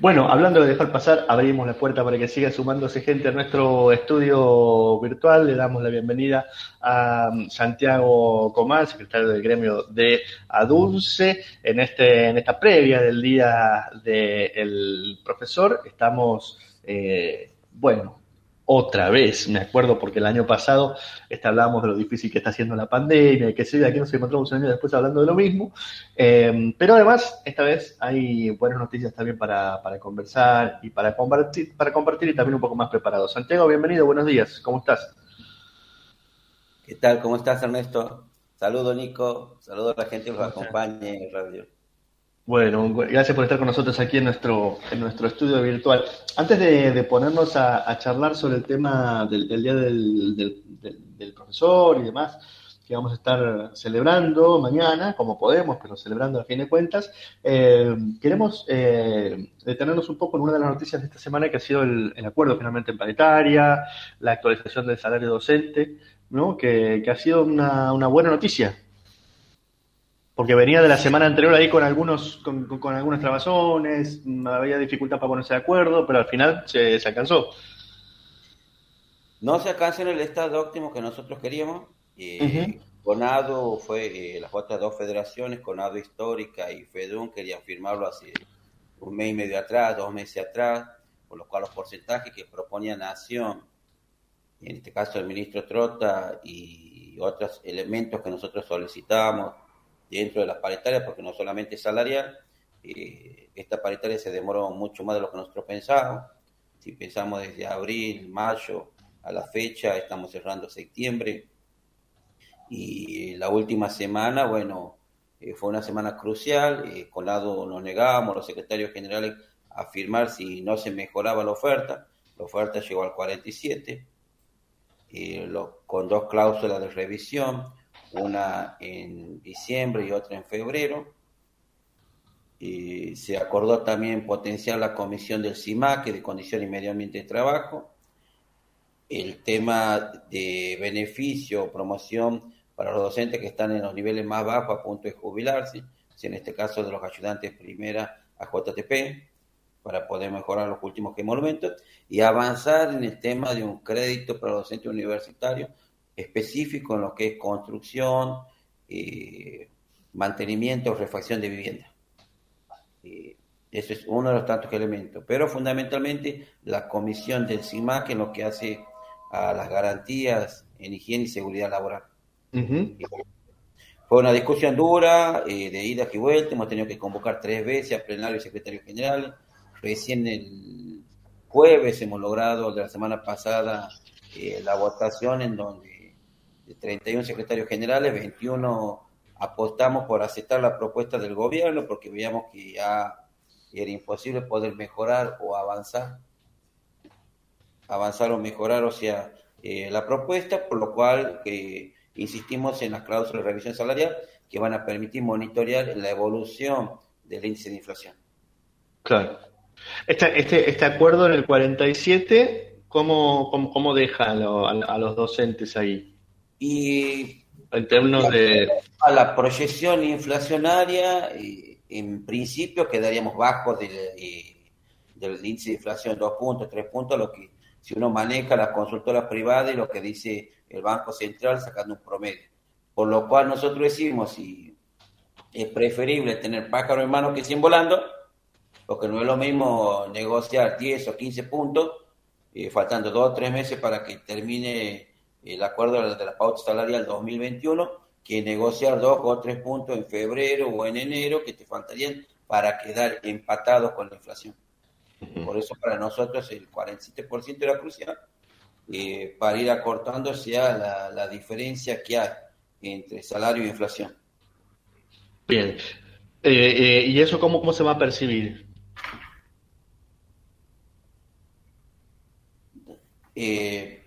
Bueno, hablando de dejar pasar, abrimos la puerta para que siga sumándose gente a nuestro estudio virtual. Le damos la bienvenida a um, Santiago Comal, secretario del gremio de ADUNCE, en, este, en esta previa del día del profesor. Estamos, eh, bueno, otra vez, me acuerdo porque el año pasado este, hablábamos de lo difícil que está haciendo la pandemia y que sí, aquí nos encontramos un año después hablando de lo mismo, eh, pero además esta vez hay buenas noticias también para, conversar y para compartir, para compartir y también un poco más preparado. Santiago, bienvenido, buenos días, ¿cómo estás? ¿Qué tal? ¿Cómo estás, Ernesto? Saludo, Nico, saludo a la gente que nos acompañe en el radio. Bueno, gracias por estar con nosotros aquí en nuestro, en nuestro estudio virtual. Antes de, ponernos a, charlar sobre el tema del, día del, profesor y demás, que vamos a estar celebrando mañana, como podemos, pero celebrando a fin de cuentas, eh, queremos eh, detenernos un poco en una de las noticias de esta semana que ha sido el, acuerdo finalmente en paritaria, la actualización del salario docente, ¿no? que, ha sido una, una buena noticia porque venía de la semana anterior ahí con algunos con, con, algunas trabazones, había dificultad para ponerse de acuerdo, pero al final se, se alcanzó. No se alcanzó en el estado óptimo que nosotros queríamos. Eh, Conado fue eh, las otras dos federaciones, Conado Histórica y FEDUN, querían firmarlo hace un mes y medio atrás, dos meses atrás, por lo cual los porcentajes que proponía Nación, en este caso el ministro Trota y otros elementos que nosotros solicitamos, dentro de las paritarias, porque no solamente es salarial, eh, esta paritaria se demoró mucho más de lo que nosotros pensábamos. Si pensamos desde abril, mayo a la fecha, estamos cerrando septiembre. Y la última semana, bueno, eh, fue una semana crucial. Eh, con lado nos negábamos, los secretarios generales, a firmar si no se mejoraba la oferta. La oferta llegó al 47, lo, con dos cláusulas de revisión una en diciembre y otra en febrero. Y se acordó también potenciar la comisión del CIMAC, de Condición y Medio Ambiente de Trabajo. El tema de beneficio, promoción para los docentes que están en los niveles más bajos a punto de jubilarse, en este caso de los ayudantes primera a JTP, para poder mejorar los últimos emolumentos y avanzar en el tema de un crédito para los docentes universitarios específico en lo que es construcción, eh, mantenimiento, refacción de vivienda. Eh, eso es uno de los tantos elementos. Pero fundamentalmente la comisión del CIMAC en lo que hace a las garantías en higiene y seguridad laboral. fue una discusión dura, eh, de ida y vuelta, hemos tenido que convocar tres veces a plenario y secretario general. Recién el jueves hemos logrado, de la semana pasada, la votación en donde 31 secretarios generales, 21 apostamos por aceptar la propuesta del gobierno porque veíamos que ya era imposible poder mejorar o avanzar, avanzar o mejorar, o sea, eh, la propuesta, por lo cual eh, insistimos en las cláusulas de revisión salarial que van a permitir monitorear la evolución del índice de inflación. Claro. Este, este, este acuerdo en el 47, ¿cómo, cómo, cómo deja a los docentes ahí? Y en términos de... A la proyección inflacionaria, en principio quedaríamos bajos del, del índice de inflación, dos puntos, tres puntos, lo que si uno maneja las consultoras privadas y lo que dice el Banco Central sacando un promedio. Por lo cual nosotros decimos, si es preferible tener pájaro en mano que 100 volando, porque no es lo mismo negociar 10 o 15 puntos, eh, faltando dos o tres meses para que termine el acuerdo de la pauta salarial 2021, que negociar dos o tres puntos en febrero o en enero que te faltarían para quedar empatados con la inflación. Por eso para nosotros el 47% era crucial eh, para ir acortando la, la diferencia que hay entre salario e inflación. Bien. Eh, eh, ¿Y eso cómo, cómo se va a percibir? Eh,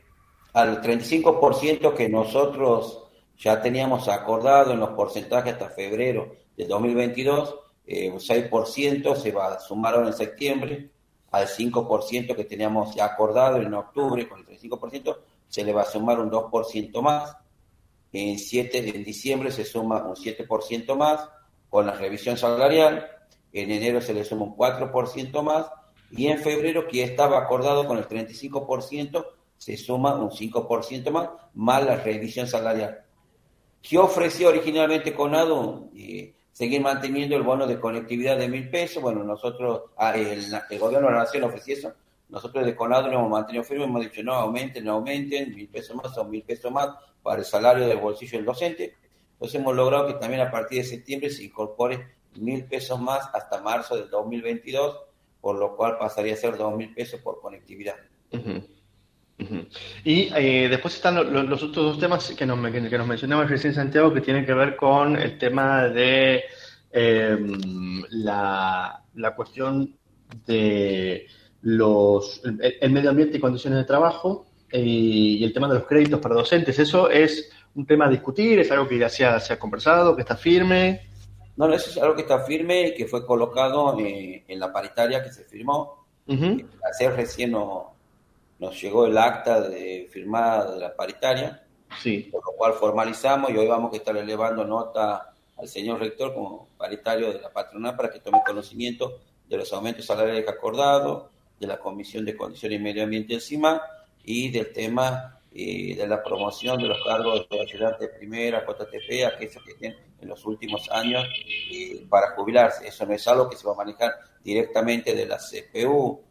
al 35% que nosotros ya teníamos acordado en los porcentajes hasta febrero del 2022, eh, un 6% se va a sumar ahora en septiembre, al 5% que teníamos ya acordado en octubre con el 35%, se le va a sumar un 2% más, en, 7, en diciembre se suma un 7% más con la revisión salarial, en enero se le suma un 4% más y en febrero, que estaba acordado con el 35%, se suma un 5% más, más la revisión salarial. ¿Qué ofreció originalmente Conado? Eh, seguir manteniendo el bono de conectividad de mil pesos. Bueno, nosotros, ah, el, gobierno de la nación ofreció eso. Nosotros de Conado lo hemos mantenido firme, hemos dicho no aumenten, no aumenten, mil pesos más o mil pesos más para el salario del bolsillo del docente. Entonces hemos logrado que también a partir de septiembre se incorpore mil pesos más hasta marzo del 2022, por lo cual pasaría a ser dos mil pesos por conectividad. Y eh, después están los, otros dos temas que nos, que, nos mencionaba recién Santiago, que tienen que ver con el tema de em, la, cuestión de los el, medio ambiente y condiciones de trabajo eh, y el tema de los créditos para docentes. ¿Eso es un tema a discutir? ¿Es algo que ya se ha, se ha conversado, que está firme? No, eso es algo que está firme y que fue colocado eh, en la paritaria que se firmó. Hace recién no, nos llegó el acta de firmada de la paritaria, sí. por lo cual formalizamos y hoy vamos a estar elevando nota al señor rector como paritario de la patronal para que tome conocimiento de los aumentos salariales acordados, de la Comisión de Condiciones y Medio Ambiente encima y del tema eh, de la promoción de los cargos de ayudante primera, JTP, aquellos que estén en los últimos años eh, para jubilarse. Eso no es algo que se va a manejar directamente de la CPU,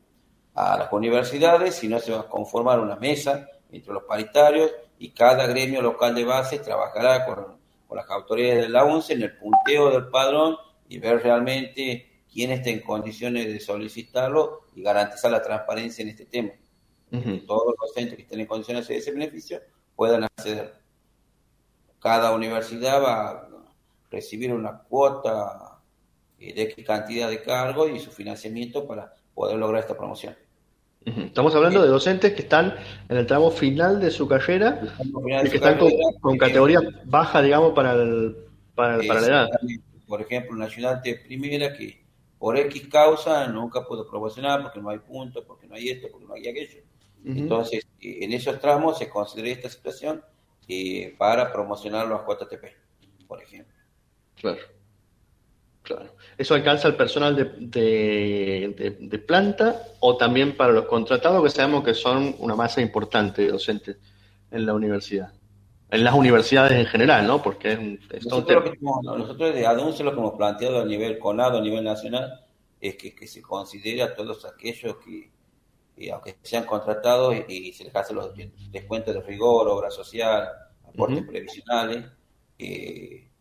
a las universidades, sino se va a conformar una mesa entre los paritarios y cada gremio local de base trabajará con, las autoridades de la UNCE en el punteo del padrón y ver realmente quién está en condiciones de solicitarlo y garantizar la transparencia en este tema. Todos los docentes que estén en condiciones de ese beneficio puedan acceder. Cada universidad va a recibir una cuota de X cantidad de cargos y su financiamiento para poder lograr esta promoción. Estamos hablando de docentes que están en el tramo final de su carrera y que están con, categoría baja, digamos, para, el, para, la edad. Por ejemplo, una ayudante primera que por X causa nunca pudo promocionar porque no hay puntos, porque no hay esto, porque no hay aquello. Entonces, en esos tramos se considera esta situación eh, para promocionar los JTP, por ejemplo. Claro. Claro. ¿Eso alcanza al personal de, de, planta o también para los contratados que sabemos que son una masa importante de docentes en la universidad? En las universidades en general, ¿no? Porque es un... nosotros, nosotros de ADUNCE lo que hemos planteado a nivel CONADO, a nivel nacional, es que, que se considere a todos aquellos que, aunque sean contratados y, se les hace los descuentos de rigor, obra social, aportes previsionales, eh,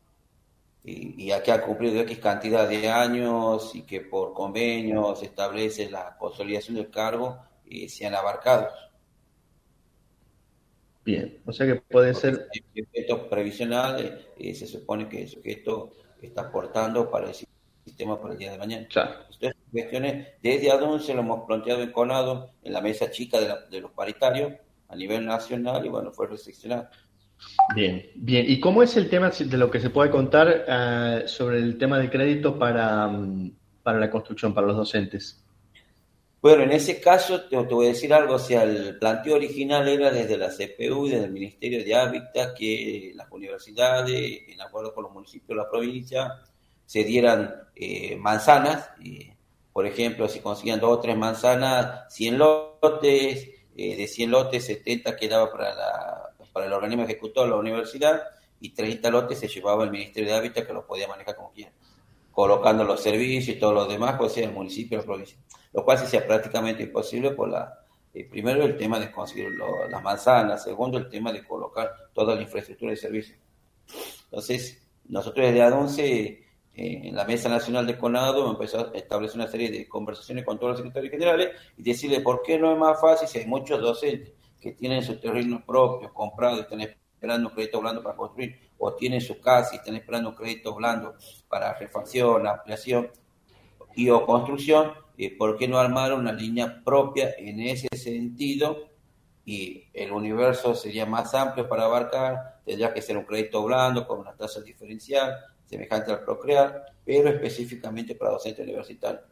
y, y que ha cumplido X cantidad de años y que por convenio se establece la consolidación del cargo y sean abarcados. Bien, o sea que puede ser... Efectos previsionales, y se supone que el sujeto está aportando para el sistema para el día de mañana. Claro. Entonces, cuestiones desde Adón se lo hemos planteado en Conado, en la mesa chica de, de los paritarios a nivel nacional y bueno, fue recepcionado. Bien, bien. ¿Y cómo es el tema de lo que se puede contar eh, sobre el tema del crédito para, mm, para la construcción, para los docentes? Bueno, en ese caso te, voy a decir algo, o sea, el planteo original era desde la CPU desde el Ministerio de Hábitat que las universidades, en acuerdo con los municipios de la provincia, se dieran eh, manzanas, por ejemplo, si conseguían dos o tres manzanas, 100 lotes, eh, de 100 lotes, 70 quedaba para la para el organismo ejecutor, la universidad, y 30 lotes se llevaba el Ministerio de Hábitat que los podía manejar como quiera, colocando los servicios y todo lo demás, pues sea el municipio la provincia, lo cual se hacía prácticamente imposible por la, eh, primero el tema de conseguir las manzanas, segundo el tema de colocar toda la infraestructura de servicios. Entonces, nosotros desde ADONCE, eh, en la Mesa Nacional de CONADO, empezó a establecer una serie de conversaciones con todos los secretarios generales y decirle por qué no es más fácil si hay muchos docentes que tienen su terreno propio comprado y están esperando un crédito blando para construir, o tienen su casa y están esperando un crédito blando para refacción, ampliación y o construcción, eh, ¿por qué no armar una línea propia en ese sentido? Y el universo sería más amplio para abarcar, tendría que ser un crédito blando con una tasa diferencial, semejante al Procrear, pero específicamente para docentes universitarios.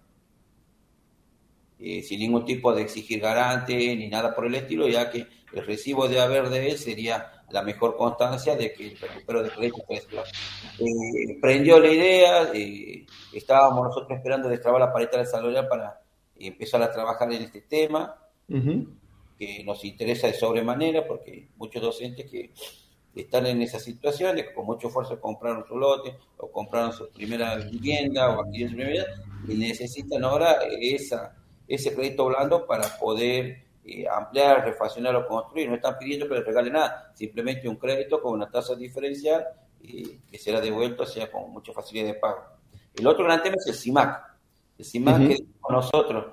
Eh, sin ningún tipo de exigir garante ni nada por el estilo, ya que el recibo de haber de él sería la mejor constancia de que el recupero de crédito fue eh, prendió la idea, eh, estábamos nosotros esperando destrabar la paritaria salarial para empezar a trabajar en este tema, que nos interesa de sobremanera, porque muchos docentes que están en esas situaciones, con mucho esfuerzo compraron su lote, o compraron su primera vivienda, o adquirieron su primera y necesitan ahora esa, ese crédito blando para poder eh, ampliar, refaccionar o construir. No están pidiendo que les regalen nada, simplemente un crédito con una tasa diferencial y que será devuelto, sea con mucha facilidad de pago. El otro gran tema es el CIMAC. El CIMAC que con nosotros,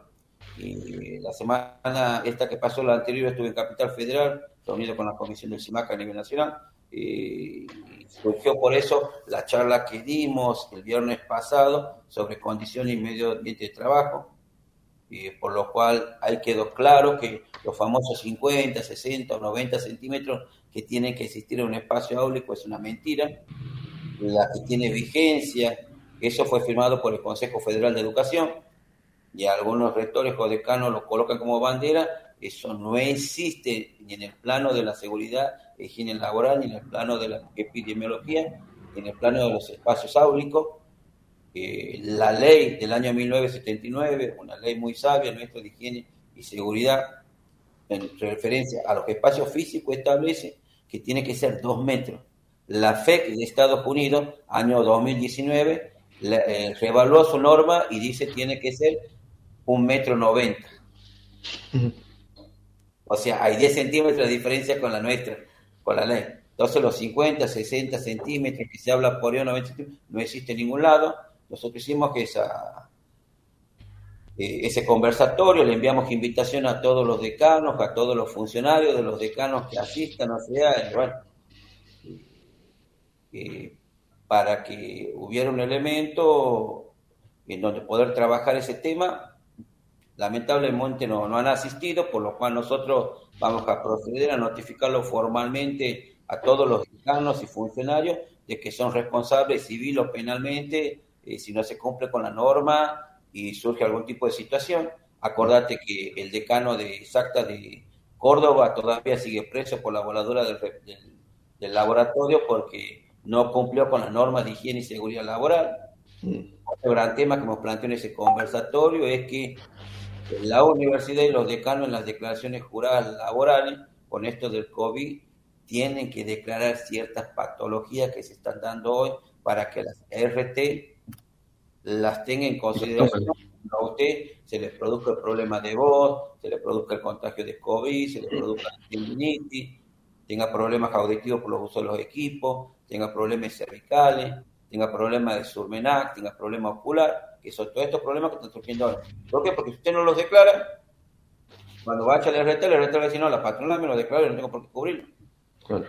y la semana esta que pasó, la anterior, estuve en Capital Federal, reunido con la comisión del CIMAC a nivel nacional, y surgió por eso la charla que dimos el viernes pasado sobre condiciones y medio ambiente de trabajo, y por lo cual ahí quedó claro que los famosos 50, 60 o 90 centímetros que tienen que existir en un espacio áulico es una mentira, la que tiene vigencia, eso fue firmado por el Consejo Federal de Educación, y algunos rectores o decanos lo colocan como bandera, eso no existe ni en el plano de la seguridad higiene laboral, ni en el plano de la epidemiología, ni en el plano de los espacios áulicos. Eh, la ley del año 1979, una ley muy sabia nuestra de higiene y seguridad, en referencia a los espacios físicos, establece que tiene que ser dos metros. La FEC de Estados Unidos, año 2019, eh, revaluó su norma y dice tiene que ser un metro noventa. O sea, hay 10 centímetros de diferencia con la nuestra, con la ley. Entonces los 50, 60 centímetros que se habla por 90 no existe en ningún lado. Nosotros hicimos que eh, ese conversatorio, le enviamos invitación a todos los decanos, a todos los funcionarios de los decanos que asistan, o sea, bueno, eh, para que hubiera un elemento en donde poder trabajar ese tema lamentablemente no, no han asistido, por lo cual nosotros vamos a proceder a notificarlo formalmente a todos los decanos y funcionarios de que son responsables civil o penalmente eh, si no se cumple con la norma y surge algún tipo de situación. Acordate que el decano de exacta de Córdoba todavía sigue preso por la voladura del, del, laboratorio porque no cumplió con las normas de higiene y seguridad laboral. Mm. Otro gran tema que hemos planteado en ese conversatorio es que la universidad y los decanos en las declaraciones juradas laborales con esto del COVID tienen que declarar ciertas patologías que se están dando hoy para que las RT las tengan en consideración. A usted se les produzca el problema de voz, se le produzca el contagio de COVID, se le produzca tendinitis, tenga problemas auditivos por los usos de los equipos, tenga problemas cervicales, tenga problemas de surmenac, tenga problemas ocular, que son todos estos problemas que están surgiendo ahora. ¿Por qué? Porque si usted no los declara, cuando va a echarle el RT, el le va a decir, no, la patronal me lo declara y no tengo por qué cubrirlo. Claro.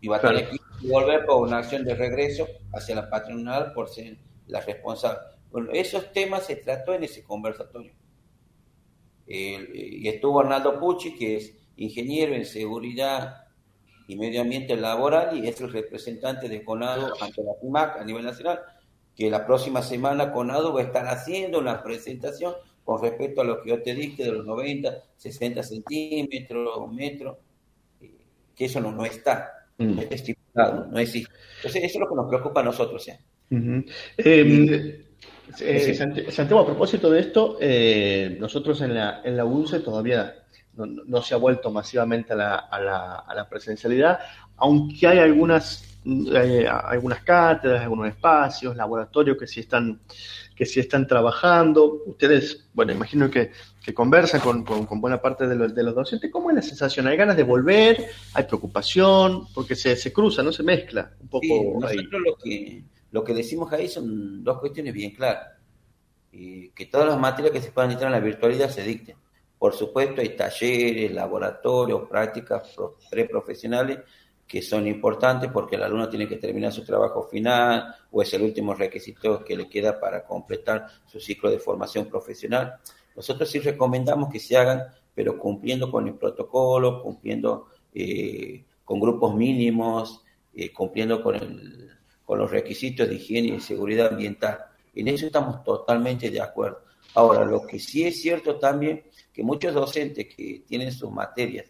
Y va a tener que volver por una acción de regreso hacia la patronal por ser la responsable. Bueno, esos temas se trató en ese conversatorio. y estuvo Arnaldo Pucci, que es ingeniero en seguridad y medio ambiente laboral y es el representante de CONADO ante la PIMAC a nivel nacional que la próxima semana CONADO va a estar haciendo una presentación con respecto a lo que yo te dije de los 90, 60 centímetros, un metro, eh, que eso no, no está, mm. no está estipulado, no existe. Entonces, eso es lo que nos preocupa a nosotros. Em, eh, Santiago, a propósito de esto, eh, nosotros en la, en la UNCE todavía no, se ha vuelto masivamente a la, a, la, a la presencialidad, aunque hay algunas hay algunas cátedras, algunos espacios, laboratorios que sí están, que sí están trabajando. Ustedes, bueno, imagino que, que conversan con, con, buena parte de los, de los docentes. ¿Cómo es la sensación? ¿Hay ganas de volver? ¿Hay preocupación? Porque se, se cruza, ¿no? Se mezcla un poco. nosotros lo que, lo que decimos ahí son dos cuestiones bien claras. Y que todas las materias que se puedan dictar en la virtualidad se dicten. Por supuesto, hay talleres, laboratorios, prácticas preprofesionales que son importantes porque el alumno tiene que terminar su trabajo final o es el último requisito que le queda para completar su ciclo de formación profesional. Nosotros sí recomendamos que se hagan, pero cumpliendo con el protocolo, cumpliendo eh, con grupos mínimos, eh, cumpliendo con, el, con los requisitos de higiene y seguridad ambiental. En eso estamos totalmente de acuerdo. Ahora, lo que sí es cierto también, que muchos docentes que tienen sus materias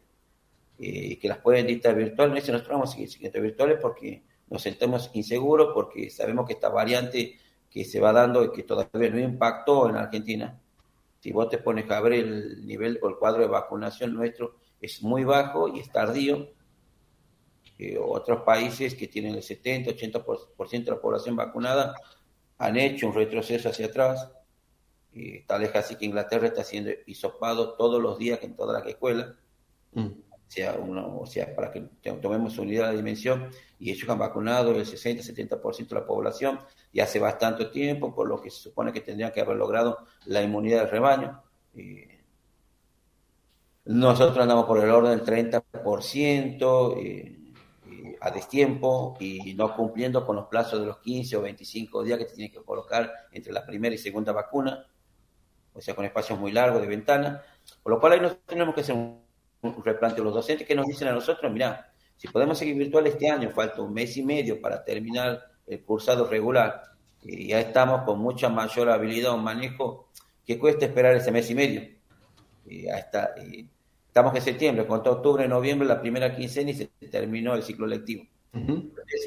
eh, que las pueden dictar virtual, no dice nosotros vamos a virtuales porque nos sentemos inseguros, porque sabemos que esta variante que se va dando y que todavía no impactó en Argentina, Si vos te pones a ver el nivel o el cuadro de vacunación nuestro es muy bajo y es tardío. Eh, otros países que tienen el 70, 80% de la población vacunada han hecho un retroceso hacia atrás. Eh, tal es así que Inglaterra está siendo hisopado todos los días en todas las escuelas. Mm sea, uno, o sea, para que tomemos unidad de dimensión, y ellos han vacunado el 60-70% de la población y hace bastante tiempo, por lo que se supone que tendrían que haber logrado la inmunidad del rebaño. nosotros andamos por el orden del 30% eh, eh, a destiempo y no cumpliendo con los plazos de los 15 o 25 días que te tienen que colocar entre la primera y segunda vacuna, o sea, con espacios muy largos de ventana, por lo cual ahí nos tenemos que hacer un un replanteo. Los docentes que nos dicen a nosotros, mira, si podemos seguir virtual este año, falta un mes y medio para terminar el cursado regular, y ya estamos con mucha mayor habilidad o manejo, que cuesta esperar ese mes y medio. Y hasta, estamos en septiembre, con octubre, noviembre, la primera quincena y se terminó el ciclo lectivo.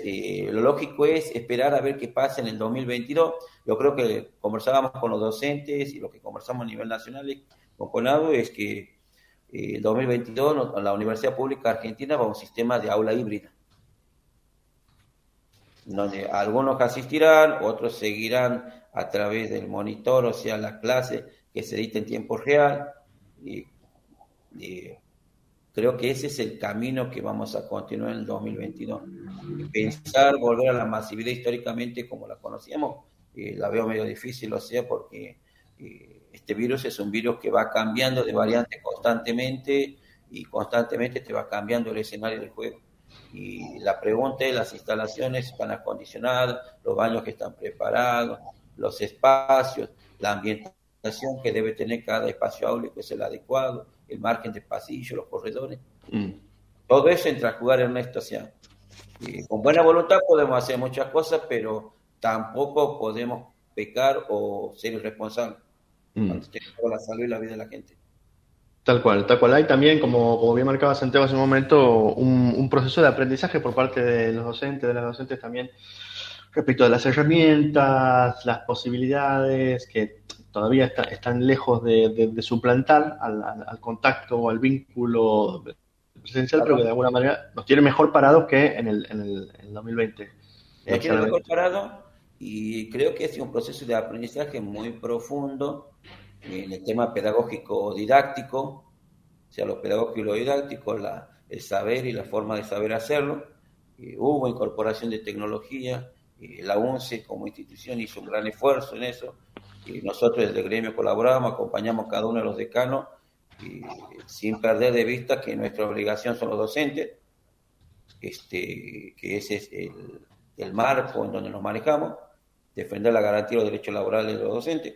Eh, lo lógico es esperar a ver qué pasa en el 2022. Yo creo que conversábamos con los docentes y lo que conversamos a nivel nacional con Conado es que eh, 2022 la Universidad Pública Argentina va a un sistema de aula híbrida, donde algunos asistirán, otros seguirán a través del monitor, o sea, la clase que se edita en tiempo real. Y, creo que ese es el camino que vamos a continuar en el 2022. Pensar volver a la masividad históricamente como la conocíamos, eh, la veo medio difícil, o sea, porque... Eh, este virus es un virus que va cambiando de variante constantemente y constantemente te va cambiando el escenario del juego. Y la pregunta es, las instalaciones están acondicionadas, los baños que están preparados, los espacios, la ambientación que debe tener cada espacio áulico es el adecuado, el margen de pasillo, los corredores. Mm. Todo eso entra a jugar en esta situación. con buena voluntad podemos hacer muchas cosas, pero tampoco podemos pecar o ser irresponsables. Mm. la salud y la vida de la gente. Tal cual, tal cual. Hay también, como, como bien marcaba Santiago hace un momento, un, proceso de aprendizaje por parte de los docentes, de las docentes también, respecto de las herramientas, las posibilidades, que todavía están lejos de, suplantar al, contacto o al vínculo presencial, pero que de alguna manera nos tiene mejor parados que en el, en el, 2020. Nos tiene mejor parados y creo que es un proceso de aprendizaje muy profundo en el tema pedagógico didáctico, o sea, lo pedagógico y lo didáctico, la, el saber y la forma de saber hacerlo. hubo incorporación de tecnología, la UNCE como institución hizo un gran esfuerzo en eso, y nosotros desde el gremio colaboramos, acompañamos a cada uno de los decanos, y, sin perder de vista que nuestra obligación son los docentes, este, que ese es el, el marco en donde nos manejamos, defender la garantía de los derechos laborales de los docentes.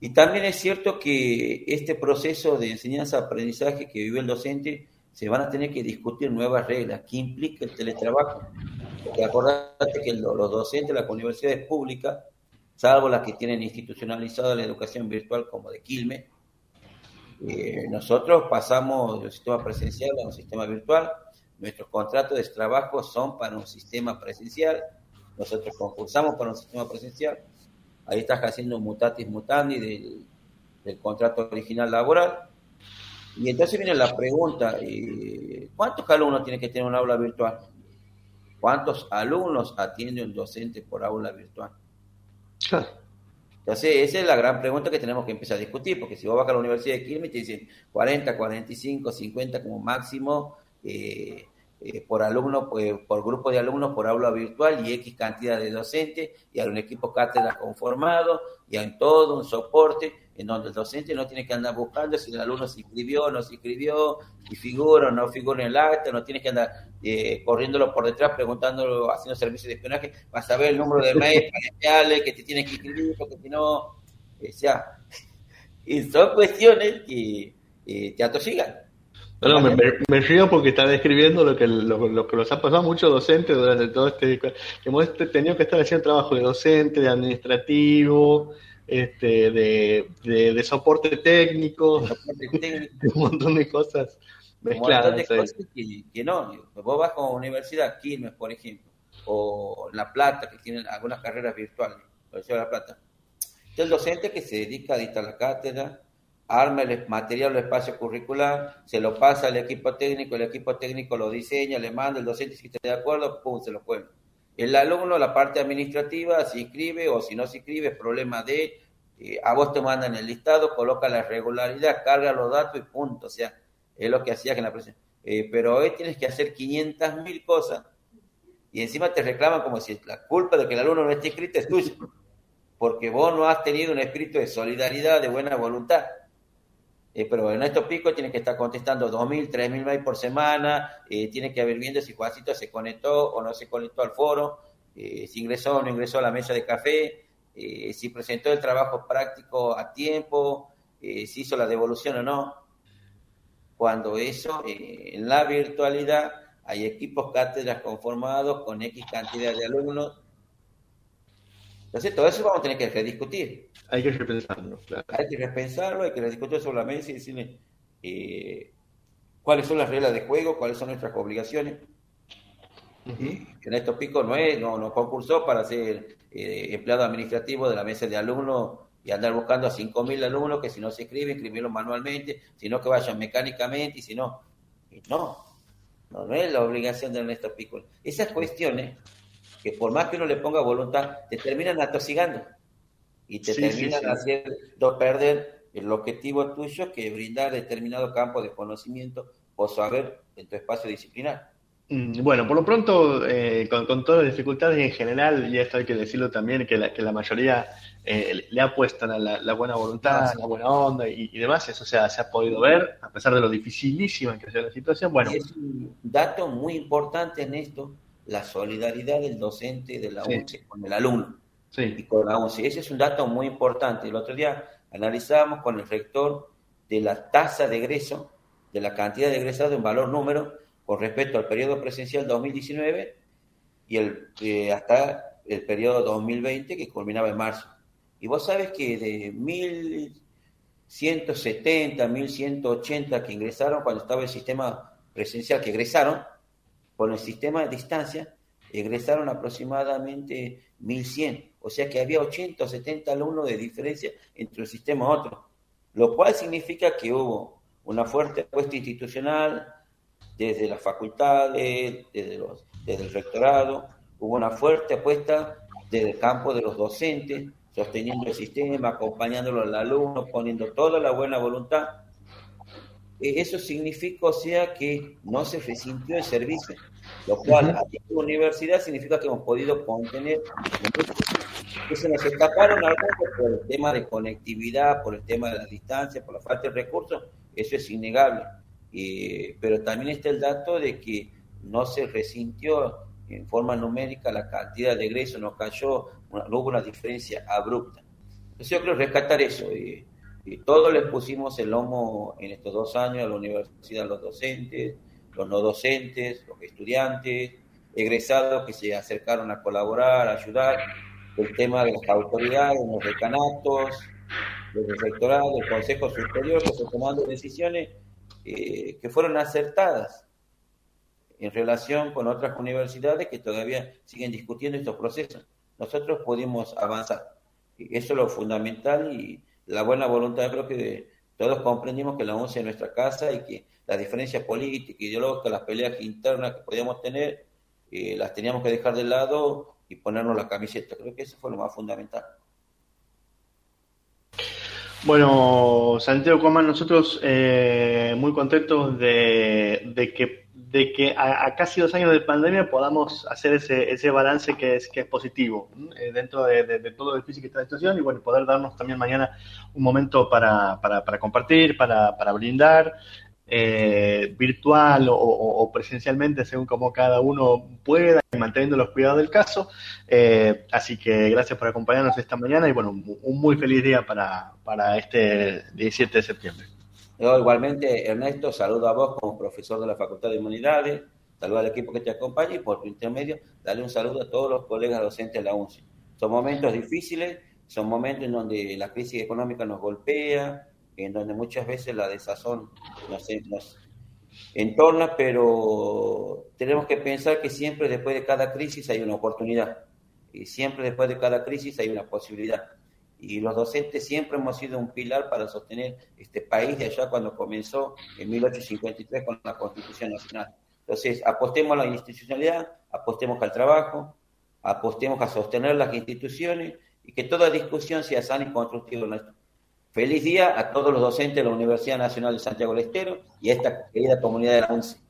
Y también es cierto que este proceso de enseñanza-aprendizaje que vive el docente, se van a tener que discutir nuevas reglas. ¿Qué implica el teletrabajo? Porque acordate que los docentes las universidades públicas, salvo las que tienen institucionalizada la educación virtual como de Quilmes, eh, nosotros pasamos de un sistema presencial a un sistema virtual. Nuestros contratos de trabajo son para un sistema presencial nosotros concursamos para un sistema presencial. Ahí estás haciendo mutatis mutandi del, contrato original laboral. Y entonces viene la pregunta, eh, ¿cuántos alumnos tiene que tener un aula virtual? ¿Cuántos alumnos atiende un docente por aula virtual? Entonces, esa es la gran pregunta que tenemos que empezar a discutir, porque si vos vas a la Universidad de Quilmes te dicen 40, 45, 50 como máximo, eh, eh, por alumno, pues, por grupo de alumnos por aula virtual y X cantidad de docentes y hay un equipo cátedra conformado y hay todo un soporte en donde el docente no tiene que andar buscando si el alumno se inscribió o no se inscribió, si figura o no figura en el acta, no tiene que andar eh, corriéndolo por detrás, preguntándolo, haciendo servicios de espionaje para saber el número de mail que te tienes que inscribir, porque si no, o sea, y son cuestiones que eh, te atosigan. No, me, me, río porque está describiendo lo que, lo, que nos ha pasado a muchos docentes durante todo este. que hemos tenido que estar haciendo trabajo de docente, de administrativo, este, de, de, soporte técnico, de un montón de cosas mezcladas. Un montón de cosas que, no. Vos vas con Universidad Quilmes, por ejemplo, o La Plata, que tienen algunas carreras virtuales, Universidad de La Plata. el docente que se dedica a dictar la cátedra, arma el material o espacio curricular, se lo pasa al equipo técnico, el equipo técnico lo diseña, le manda, el docente si está de acuerdo, pum, se lo pone. El alumno, la parte administrativa, si escribe o si no se escribe, es problema de, eh, a vos te mandan el listado, coloca la regularidad, carga los datos y punto. O sea, es lo que hacías en la presión. Eh, pero hoy tienes que hacer 500 mil cosas y encima te reclaman como si la culpa de que el alumno no esté escrito es tuya, porque vos no has tenido un espíritu de solidaridad, de buena voluntad. Eh, pero en estos picos tiene que estar contestando 2.000, 3.000 mails por semana, eh, tiene que haber viendo si Juancito se conectó o no se conectó al foro, eh, si ingresó o no ingresó a la mesa de café, eh, si presentó el trabajo práctico a tiempo, si hizo la devolución o no. Cuando eso, en la virtualidad, hay equipos cátedras conformados con X cantidad de alumnos. Entonces, todo eso vamos a tener que rediscutir. Hay que repensarlo, claro. Hay que repensarlo, hay que rediscutir sobre la mesa y decirle eh, cuáles son las reglas de juego, cuáles son nuestras obligaciones. Eh, en estos picos no, es, no, no concursó para ser eh, empleado administrativo de la mesa de alumnos y andar buscando a 5.000 alumnos que si no se escriben, escribirlos manualmente, sino que vayan mecánicamente y si no, no, no, es la obligación de Ernesto Piccolo. Esas cuestiones, que por más que uno le ponga voluntad, te terminan atosigando y te terminan haciendo perder el objetivo tuyo que es brindar determinado campo de conocimiento o saber en tu espacio disciplinar. Mm, bueno, por lo pronto, eh, con, todas las dificultades en general, y esto hay que decirlo también, que la, que la mayoría eh, le ha puesto la, la, buena voluntad, la buena onda y, demás, eso se ha, se ha, podido ver, a pesar de lo dificilísima que ha sido la situación. Bueno. es un dato muy importante en esto, la solidaridad del docente de la UNCE con el alumno y con la UNCE. Ese es un dato muy importante. El otro día analizábamos con el rector de la tasa de egreso, de la cantidad de egresados en valor número, con respecto al periodo presencial 2019 y el, eh, hasta el periodo 2020 que culminaba en marzo. Y vos sabes que de 1170, 1180 que ingresaron cuando estaba el sistema presencial, que egresaron, con el sistema de distancia, egresaron aproximadamente 1100. O sea que había 80 o 70 alumnos de diferencia entre un sistema y otro. Lo cual significa que hubo una fuerte apuesta institucional, desde las facultades, desde, los, desde el rectorado, hubo una fuerte apuesta desde el campo de los docentes, sosteniendo el sistema, acompañándolo al alumno, poniendo toda la buena voluntad. Eso significa, o sea, que no se resintió el servicio, lo cual a la universidad significa que hemos podido contener que se nos escaparon algunos por el tema de conectividad, por el tema de la distancia, por la falta de recursos, eso es innegable eh, pero también está el dato de que no se resintió en forma numérica la cantidad de egresos, no cayó, no hubo una diferencia abrupta. Entonces yo creo rescatar eso. Y todos les pusimos el lomo en estos dos años a la universidad, los docentes, los no docentes, los estudiantes, egresados que se acercaron a colaborar, a ayudar, el tema de las autoridades, los decanatos, los rectorados, el Consejo Superior, que se tomando decisiones eh, que fueron acertadas en relación con otras universidades que todavía siguen discutiendo estos procesos. Nosotros pudimos avanzar. Eso es lo fundamental y la buena voluntad, creo que todos comprendimos que la UNCE es nuestra casa y que las diferencias políticas, ideológicas, las peleas internas que podíamos tener, eh, las teníamos que dejar de lado y ponernos la camiseta. Creo que eso fue lo más fundamental. Bueno, Santiago Coman, nosotros eh, muy contentos de, que, de que a, casi dos años de pandemia podamos hacer ese, ese balance que es, que es positivo eh, dentro de, todo lo difícil que está la situación y bueno, poder darnos también mañana un momento para, para, para compartir, para, para brindar eh, virtual o, presencialmente, según como cada uno pueda, y manteniendo los cuidados del caso. Eh, así que gracias por acompañarnos esta mañana y bueno, un muy feliz día para, para este 17 de septiembre. Igualmente, Ernesto, saludo a vos como profesor de la Facultad de Humanidades, saludo al equipo que te acompaña y por tu intermedio, dale un saludo a todos los colegas docentes de la UNCI. Son momentos difíciles, son momentos en donde la crisis económica nos golpea, en donde muchas veces la desazón nos, nos entorna, pero tenemos que pensar que siempre después de cada crisis hay una oportunidad y siempre después de cada crisis hay una posibilidad. Y los docentes siempre hemos sido un pilar para sostener este país de allá cuando comenzó en 1853 con la Constitución Nacional. Entonces, apostemos a la institucionalidad, apostemos al trabajo, apostemos a sostener las instituciones y que toda discusión sea sana y constructiva. Feliz día a todos los docentes de la Universidad Nacional de Santiago del Estero y a esta querida comunidad de la UNCE.